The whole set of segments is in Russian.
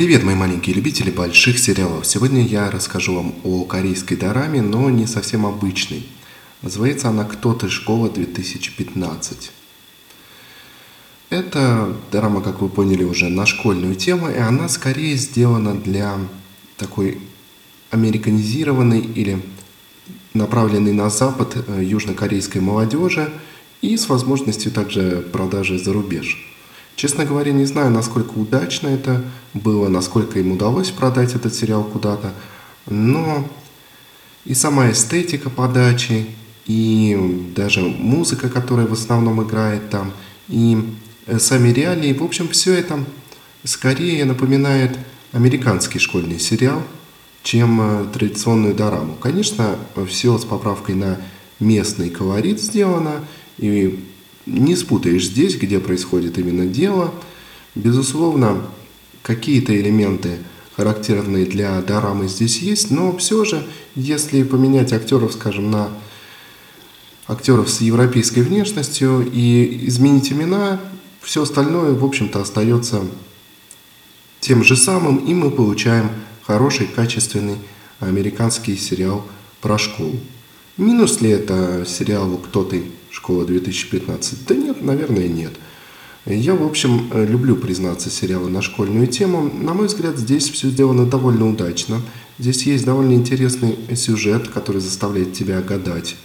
Привет, мои маленькие любители больших сериалов. Сегодня я расскажу вам о корейской дораме, но не совсем обычной. Называется она «Кто ты, школа 2015». Это дорама, как вы поняли, уже на школьную тему, и она скорее сделана для такой американизированной или направленной на Запад э, южнокорейской молодежи и с возможностью также продажи за рубеж. Честно говоря, не знаю, насколько удачно это было, насколько им удалось продать этот сериал куда-то, но и сама эстетика подачи, и даже музыка, которая в основном играет там, и э, сами реалии, в общем, все это скорее напоминает американский школьный сериал, чем э, традиционную дораму. Конечно, все с поправкой на местный колорит сделано, и не спутаешь здесь, где происходит именно дело. Безусловно, какие-то элементы, характерные для дорамы, здесь есть, но все же, если поменять актеров, скажем, на актеров с европейской внешностью и изменить имена, все остальное, в общем-то, остается тем же самым, и мы получаем хороший, качественный американский сериал про школу. Минус ли это сериалу «Кто ты? Школа 2015»? Да нет, наверное, нет. Я, в общем, люблю признаться сериалы на школьную тему. На мой взгляд, здесь все сделано довольно удачно. Здесь есть довольно интересный сюжет, который заставляет тебя гадать,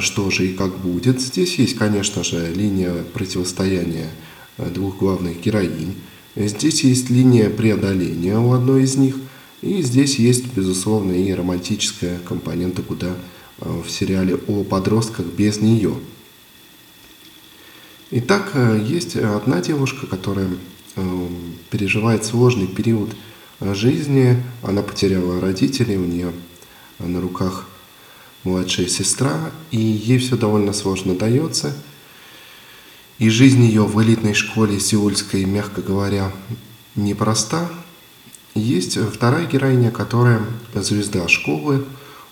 что же и как будет. Здесь есть, конечно же, линия противостояния двух главных героинь. Здесь есть линия преодоления у одной из них. И здесь есть, безусловно, и романтическая компонента, куда Э, в сериале о подростках без нее. Итак, э, есть одна девушка, которая э, переживает сложный период жизни. Она потеряла родителей, у нее на руках младшая сестра, и ей все довольно сложно дается. И жизнь ее в элитной школе сеульской, мягко говоря, непроста. Есть вторая героиня, которая звезда школы,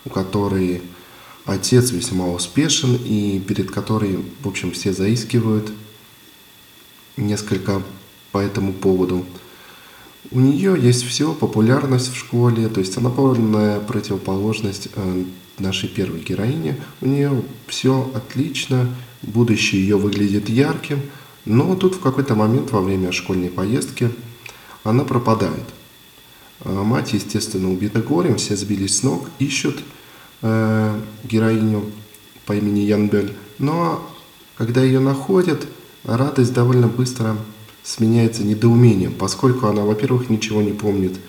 у которой отец весьма успешен и перед которой, в общем, все заискивают несколько по этому поводу. У нее есть все, популярность в школе, то есть она полная противоположность э, нашей первой героине. У нее все отлично, будущее ее выглядит ярким, но тут в какой-то момент во время школьной поездки она пропадает. Э, мать, естественно, убита горем, все сбились с ног, ищут э, героиню по имени Янбель. Но когда ее находят, радость довольно быстро сменяется недоумением, поскольку она, во-первых, ничего не помнит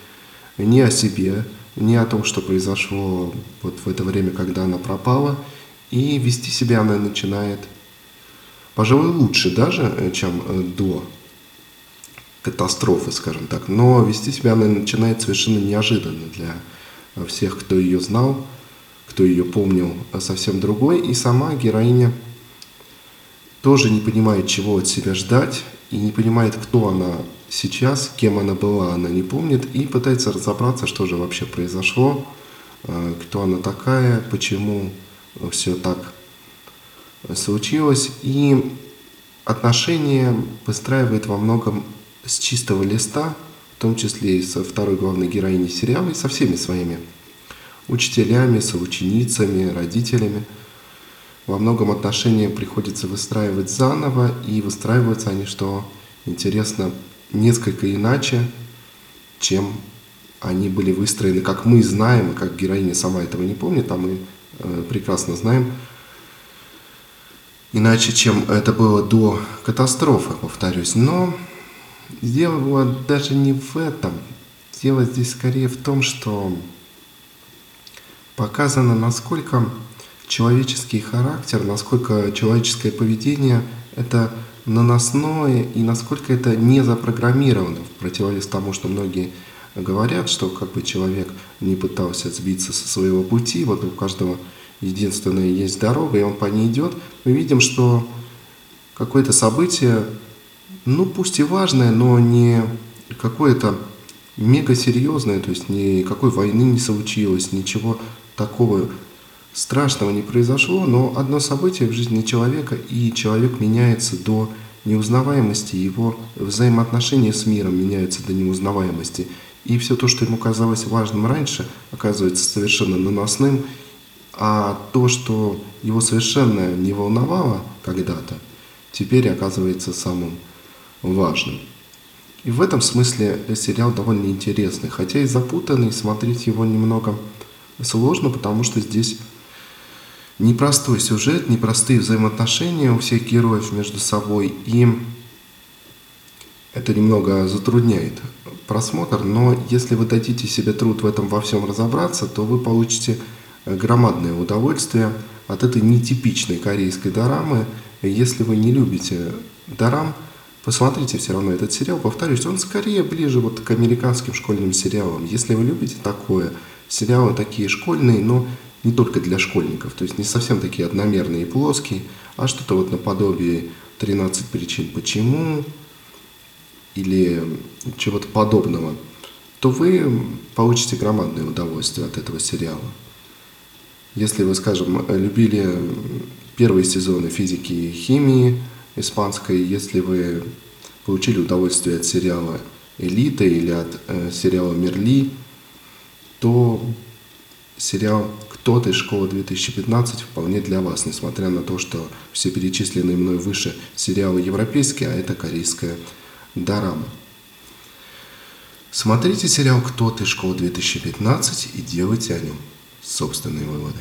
ни о себе, ни о том, что произошло вот в это время, когда она пропала, и вести себя она начинает, пожалуй, лучше даже, э, чем э, до катастрофы, скажем так, но вести себя она начинает совершенно неожиданно для всех, кто ее знал, кто ее помнил, а совсем другой. И сама героиня тоже не понимает, чего от себя ждать, и не понимает, кто она сейчас, кем она была, она не помнит, и пытается разобраться, что же вообще произошло, а, кто она такая, почему все так случилось. И отношения выстраивает во многом с чистого листа, в том числе и со второй главной героиней сериала, и со всеми своими учителями, соученицами, родителями. Во многом отношения приходится выстраивать заново, и выстраиваются они, что интересно, несколько иначе, чем они были выстроены, как мы знаем, и как героиня сама этого не помнит, а мы э, прекрасно знаем, иначе, чем это было до катастрофы, повторюсь. Но дело было даже не в этом. Дело здесь скорее в том, что показано, насколько человеческий характер, насколько человеческое поведение – это наносное и насколько это не запрограммировано, в противовес тому, что многие говорят, что как бы человек не пытался сбиться со своего пути, вот у каждого единственная есть дорога, и он по ней идет, мы видим, что какое-то событие, ну пусть и важное, но не какое-то мега серьезное, то есть никакой войны не случилось, ничего такого страшного не произошло, но одно событие в жизни человека, и человек меняется до неузнаваемости, его взаимоотношения с миром меняются до неузнаваемости. И все то, что ему казалось важным раньше, оказывается совершенно наносным, а то, что его совершенно не волновало когда-то, теперь оказывается самым важным. И в этом смысле сериал довольно интересный, хотя и запутанный, смотреть его немного сложно, потому что здесь непростой сюжет, непростые взаимоотношения у всех героев между собой, и это немного затрудняет просмотр, но если вы дадите себе труд в этом во всем разобраться, то вы получите громадное удовольствие от этой нетипичной корейской дорамы. Если вы не любите дорам, посмотрите все равно этот сериал. Повторюсь, он скорее ближе вот к американским школьным сериалам. Если вы любите такое, сериалы такие школьные, но не только для школьников, то есть не совсем такие одномерные и плоские, а что-то вот наподобие 13 причин почему или чего-то подобного, то вы получите громадное удовольствие от этого сериала. Если вы, скажем, любили первые сезоны физики и химии испанской, если вы получили удовольствие от сериала «Элита» или от э, сериала «Мерли», то сериал «Кто-то из школы 2015» вполне для вас, несмотря на то, что все перечисленные мной выше сериалы европейские, а это корейская дорама. Смотрите сериал «Кто ты? Школа 2015» и делайте о нем собственные выводы.